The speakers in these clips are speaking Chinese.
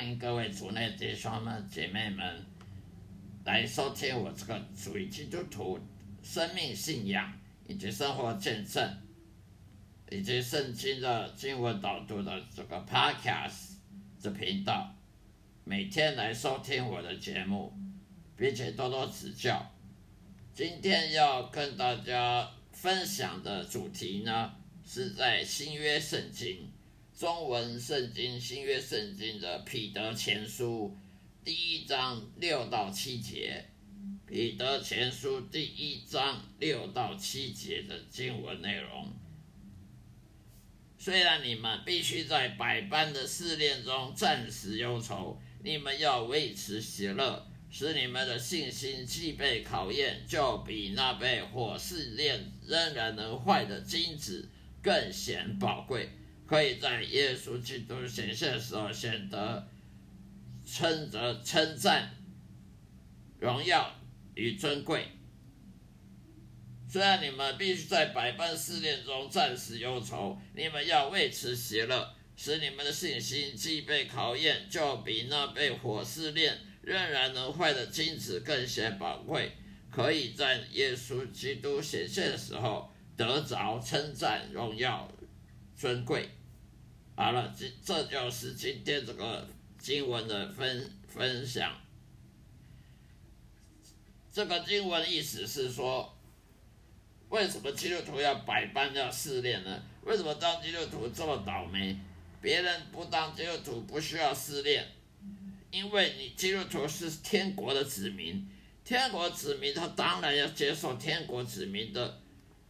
欢迎各位族内弟兄们、姐妹们来收听我这个属于基督徒生命信仰以及生活见证，以及圣经的经文导读的这个 Podcast 这频道，每天来收听我的节目，并且多多指教。今天要跟大家分享的主题呢，是在新约圣经。中文圣经新约圣经的彼得前书第一章六到七节，彼得前书第一章六到七节的经文内容。虽然你们必须在百般的试炼中暂时忧愁，你们要维持喜乐，使你们的信心既被考验，就比那被火试炼仍然能坏的金子更显宝贵。可以在耶稣基督显现的时候显得称责称赞、荣耀与尊贵。虽然你们必须在百般试炼中暂时忧愁，你们要为此喜乐，使你们的信心既被考验，就比那被火试炼仍然能坏的金子更显宝贵。可以在耶稣基督显现的时候得着称赞、荣耀、尊贵。好了，这这就是今天这个经文的分分享。这个经文意思是说，为什么基督徒要百般要试炼呢？为什么当基督徒这么倒霉？别人不当基督徒不需要试炼，因为你基督徒是天国的子民，天国子民他当然要接受天国子民的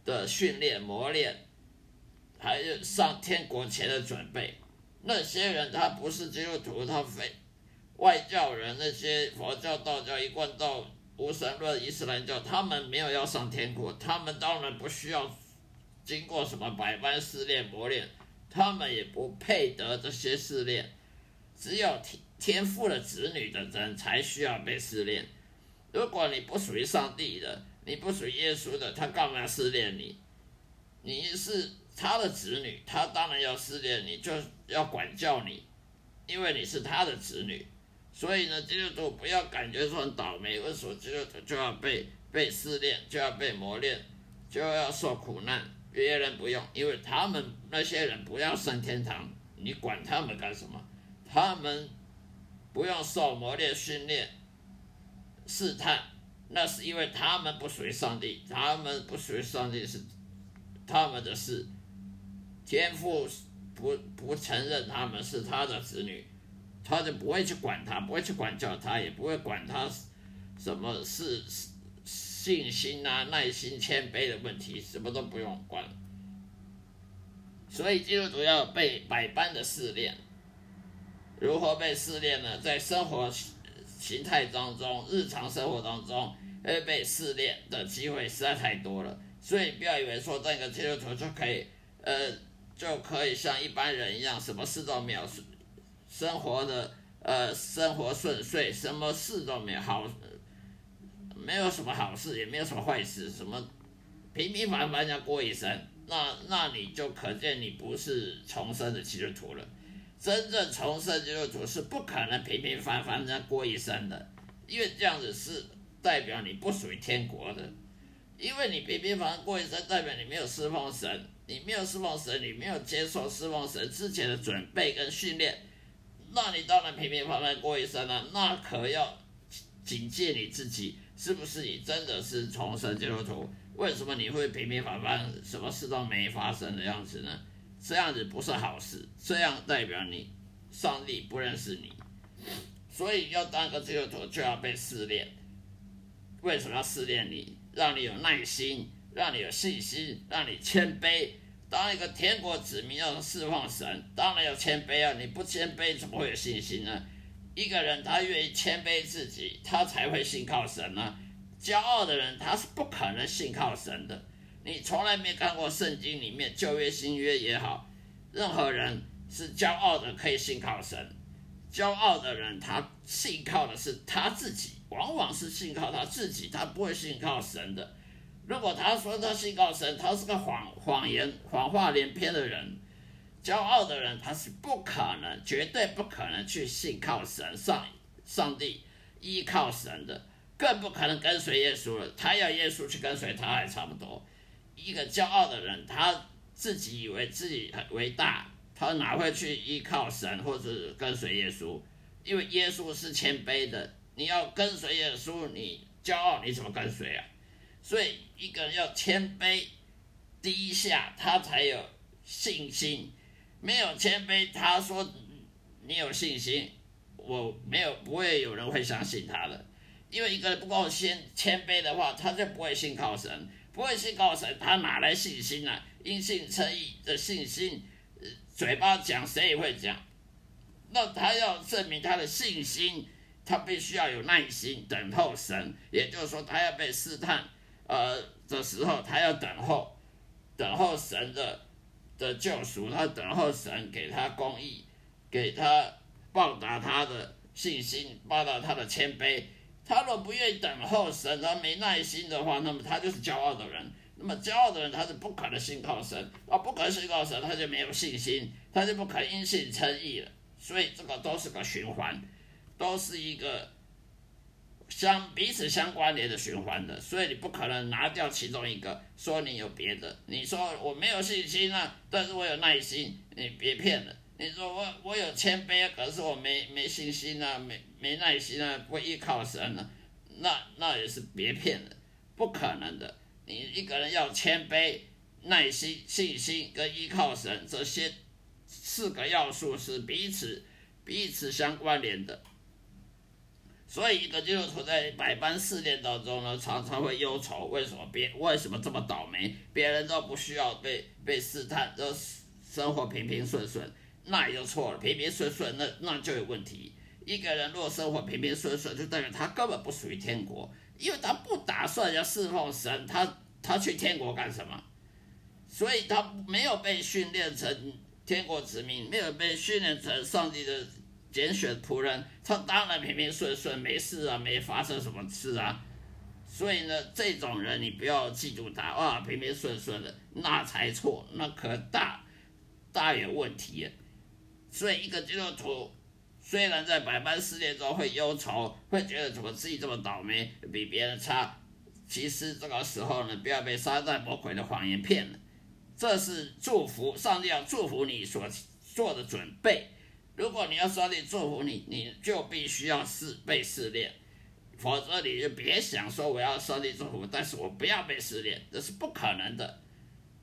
的训练磨练。还有上天国前的准备，那些人他不是基督徒，他非外教人，那些佛教、道教、一贯道、无神论、伊斯兰教，他们没有要上天国，他们当然不需要经过什么百般试炼磨练，他们也不配得这些试炼，只有天天赋的子女的人才需要被试炼。如果你不属于上帝的，你不属于耶稣的，他干嘛要试炼你？你是。他的子女，他当然要试炼你，就要管教你，因为你是他的子女。所以呢，基督徒不要感觉说很倒霉，为什么基督徒就要被被试炼，就要被磨练，就要受苦难？别人不用，因为他们那些人不要上天堂，你管他们干什么？他们不用受磨练、训练、试探，那是因为他们不属于上帝，他们不属于上帝是他们的事。天父不不承认他们是他的子女，他就不会去管他，不会去管教他，也不会管他什么是信心啊、耐心、谦卑的问题，什么都不用管。所以基督徒要被百般的试炼，如何被试炼呢？在生活形态当中、日常生活当中，会被试炼的机会实在太多了。所以不要以为说这个基督徒就可以，呃。就可以像一般人一样，什么事都没有，生活的呃生活顺遂，什么事都没有好，没有什么好事，也没有什么坏事，什么平平凡凡这样过一生，那那你就可见你不是重生的基督徒了。真正重生基督徒是不可能平平凡凡这样过一生的，因为这样子是代表你不属于天国的，因为你平平凡凡过一生，代表你没有侍奉神。你没有释放神，你没有接受释放神之前的准备跟训练，那你当然平平凡凡过一生了。那可要警戒你自己，是不是你真的是重生基督徒？为什么你会平平凡凡，什么事都没发生的样子呢？这样子不是好事，这样代表你上帝不认识你。所以要当个基督徒就要被试炼。为什么要试炼你？让你有耐心，让你有信心，让你谦卑。当一个天国子民要释放神，当然要谦卑啊！你不谦卑，怎么会有信心呢？一个人他愿意谦卑自己，他才会信靠神呢。骄傲的人他是不可能信靠神的。你从来没看过圣经里面旧约新约也好，任何人是骄傲的可以信靠神。骄傲的人他信靠的是他自己，往往是信靠他自己，他不会信靠神的。如果他说他信靠神，他是个谎谎言、谎话连篇的人，骄傲的人他是不可能，绝对不可能去信靠神上上帝依靠神的，更不可能跟随耶稣了。他要耶稣去跟随他还差不多。一个骄傲的人，他自己以为自己很伟大，他哪会去依靠神或者跟随耶稣？因为耶稣是谦卑的，你要跟随耶稣，你骄傲你怎么跟随啊？所以一个人要谦卑低下，他才有信心。没有谦卑，他说你有信心，我没有，不会有人会相信他的。因为一个人不够谦谦卑的话，他就不会信靠神，不会信靠神，他哪来信心呢？因信称义的信心，嘴巴讲谁也会讲。那他要证明他的信心，他必须要有耐心等候神，也就是说，他要被试探，呃的时候，他要等候，等候神的。的救赎，他等候神给他公义，给他报答他的信心，报答他的谦卑。他若不愿意等候神，他没耐心的话，那么他就是骄傲的人。那么骄傲的人，他是不可能信靠神，啊，不可能信靠神，他就没有信心，他就不可能因信称义了。所以这个都是个循环，都是一个。相彼此相关联的循环的，所以你不可能拿掉其中一个，说你有别的。你说我没有信心啊，但是我有耐心，你别骗了。你说我我有谦卑，可是我没没信心啊，没没耐心啊，不依靠神啊，那那也是别骗了，不可能的。你一个人要谦卑、耐心、信心跟依靠神这些四个要素是彼此彼此相关联的。所以，一个基督徒在百般试炼当中呢，常常会忧愁：为什么别为什么这么倒霉？别人都不需要被被试探，都生活平平顺顺，那也就错了。平平顺顺，那那就有问题。一个人若生活平平顺顺，就代表他根本不属于天国，因为他不打算要侍奉神，他他去天国干什么？所以他没有被训练成天国子民，没有被训练成上帝的。拣选仆人，他当然平平顺顺，没事啊，没发生什么事啊。所以呢，这种人你不要嫉妒他哇，平平顺顺的，那才错，那可大大有问题。所以一个基督徒虽然在百般试炼中会忧愁，会觉得怎么自己这么倒霉，比别人差，其实这个时候呢，不要被撒旦魔鬼的谎言骗了。这是祝福，上帝要祝福你所做的准备。如果你要上帝祝福你，你就必须要试被试炼，否则你就别想说我要上帝祝福，但是我不要被试炼，这是不可能的。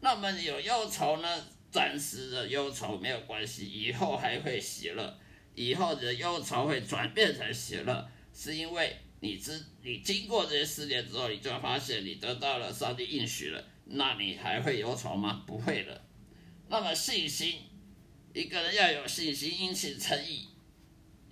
那么有忧愁呢？暂时的忧愁没有关系，以后还会喜乐，以后的忧愁会转变成喜乐，是因为你知你经过这些试炼之后，你就发现你得到了上帝应许了，那你还会忧愁吗？不会的。那么信心。一个人要有信心，因信成义。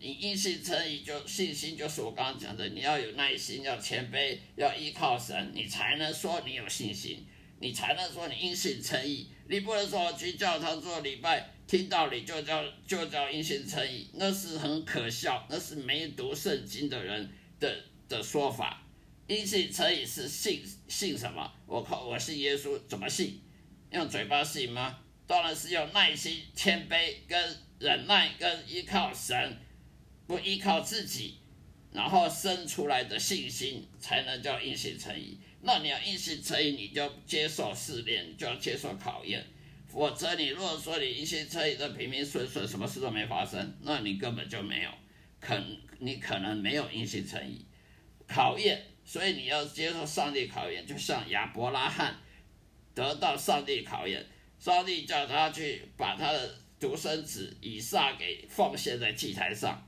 你因信成义，就信心就是我刚刚讲的，你要有耐心，要谦卑，要依靠神，你才能说你有信心，你才能说你因信成义。你不能说我去教堂做礼拜，听道理就叫就叫因信成义，那是很可笑，那是没读圣经的人的的说法。因信成义是信信什么？我靠，我信耶稣，怎么信？用嘴巴信吗？当然是用耐心、谦卑、跟忍耐、跟依靠神，不依靠自己，然后生出来的信心，才能叫硬性成义。那你要硬性成义，你就接受试炼，就要接受考验。否则，你如果说你硬性成义的平平顺顺，什么事都没发生，那你根本就没有，可你可能没有硬性诚意。考验，所以你要接受上帝考验，就像亚伯拉罕得到上帝考验。上帝叫他去把他的独生子以撒给奉献在祭坛上。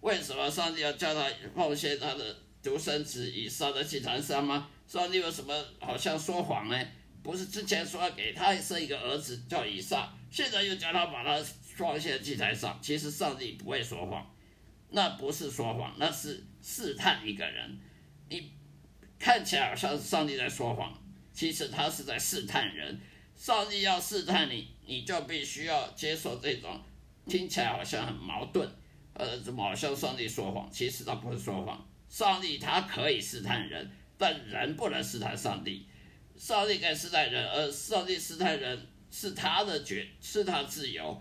为什么上帝要叫他奉献他的独生子以撒在祭坛上吗？上帝有什么好像说谎呢？不是之前说要给他生一个儿子叫以撒，现在又叫他把他奉献祭坛上。其实上帝不会说谎，那不是说谎，那是试探一个人。你看起来好像是上帝在说谎，其实他是在试探人。上帝要试探你，你就必须要接受这种听起来好像很矛盾，呃，怎么好像上帝说谎？其实他不是说谎。上帝他可以试探人，但人不能试探上帝。上帝可以试探人，而上帝试探人，是他的决，是他自由。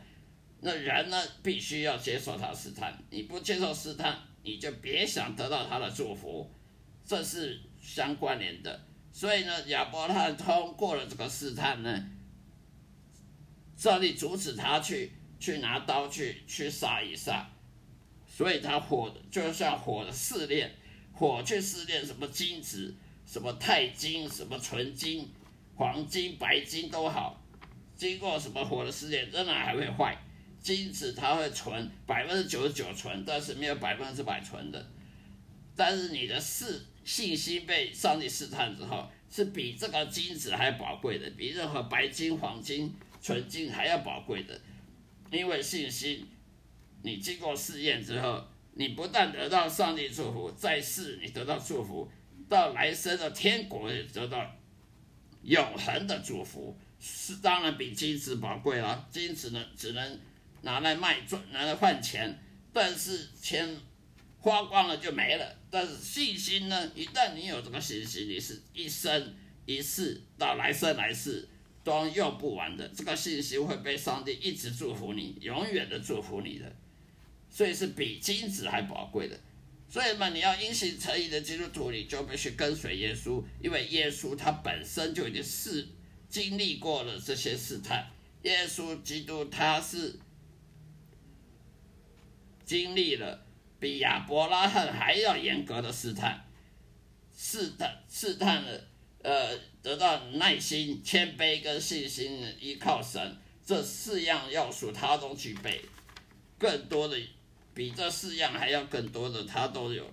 那人呢，必须要接受他试探。你不接受试探，你就别想得到他的祝福。这是相关联的。所以呢，亚伯拉罕通过了这个试探呢，上帝阻止他去去拿刀去去杀一杀，所以他火就像火的试炼，火去试炼什么金子，什么钛金，什么纯金、黄金、白金都好，经过什么火的试炼，仍然还会坏。金子它会纯，百分之九十九纯，但是没有百分之百纯的。但是你的试信心被上帝试探之后，是比这个金子还宝贵的，比任何白金、黄金、纯金还要宝贵的。因为信心，你经过试验之后，你不但得到上帝祝福，在世你得到祝福，到来生的天国也得到永恒的祝福，是当然比金子宝贵了。金子呢，只能。拿来卖赚，拿来换钱，但是钱花光了就没了。但是信心呢？一旦你有这个信心，你是一生一世到来生来世都用不完的。这个信心会被上帝一直祝福你，永远的祝福你的。所以是比金子还宝贵的。所以嘛，你要因信成义的基督徒，你就必须跟随耶稣，因为耶稣他本身就已经是经历过了这些试探。耶稣基督他是。经历了比亚伯拉罕还要严格的试探，试探试探了，呃，得到耐心、谦卑跟信心，依靠神这四样要素他都具备，更多的比这四样还要更多的他都有。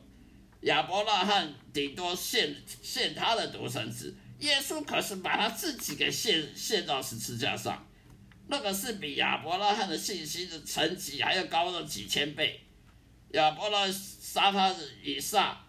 亚伯拉罕顶多献献他的独生子，耶稣可是把他自己给献献到十字架上。那个是比亚伯拉罕的信心的层级还要高了几千倍。亚伯拉杀他以撒，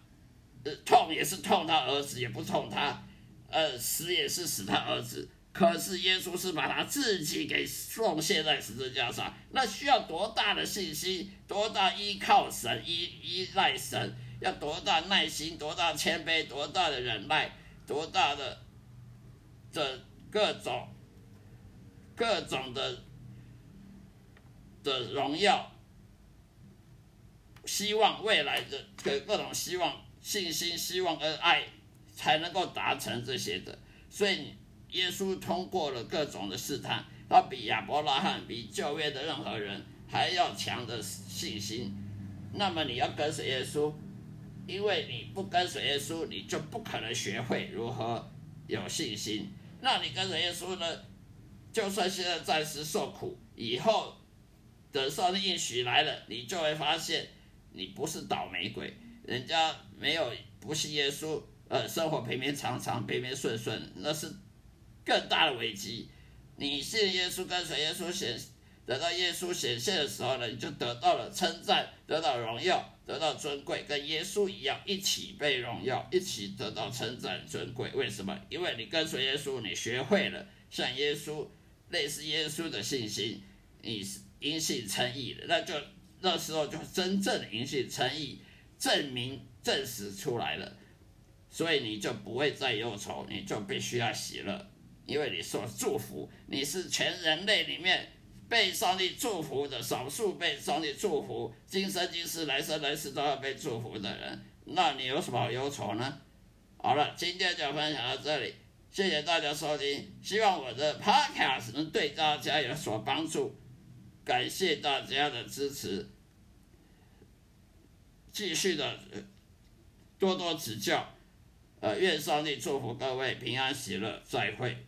呃，痛也是痛他儿子，也不痛他，呃，死也是死他儿子。可是耶稣是把他自己给奉献在十字架上，那需要多大的信心，多大依靠神，依依赖神，要多大耐心，多大谦卑，多大的忍耐，多大的这各种。各种的的荣耀，希望未来的各各种希望、信心、希望跟爱，才能够达成这些的。所以，耶稣通过了各种的试探，他比亚伯拉罕、比旧约的任何人还要强的信心。那么，你要跟随耶稣，因为你不跟随耶稣，你就不可能学会如何有信心。那你跟随耶稣呢？就算现在暂时受苦，以后等上帝应许来了，你就会发现你不是倒霉鬼，人家没有不信耶稣，呃，生活平平常常、平平顺顺，那是更大的危机。你信耶稣，跟随耶稣显，等到耶稣显现的时候呢，你就得到了称赞，得到荣耀，得到尊贵，跟耶稣一样，一起被荣耀，一起得到称赞尊贵。为什么？因为你跟随耶稣，你学会了像耶稣。类似耶稣的信心，你是因信称义的，那就那时候就真正的因信称义，证明证实出来了，所以你就不会再忧愁，你就必须要喜乐，因为你受祝福，你是全人类里面被上帝祝福的少数被上帝祝福，今生今世来生来世都要被祝福的人，那你有什么好忧愁呢？好了，今天就分享到这里。谢谢大家收听，希望我的 podcast 能对大家有所帮助，感谢大家的支持，继续的多多指教，呃，愿上帝祝福各位平安喜乐，再会。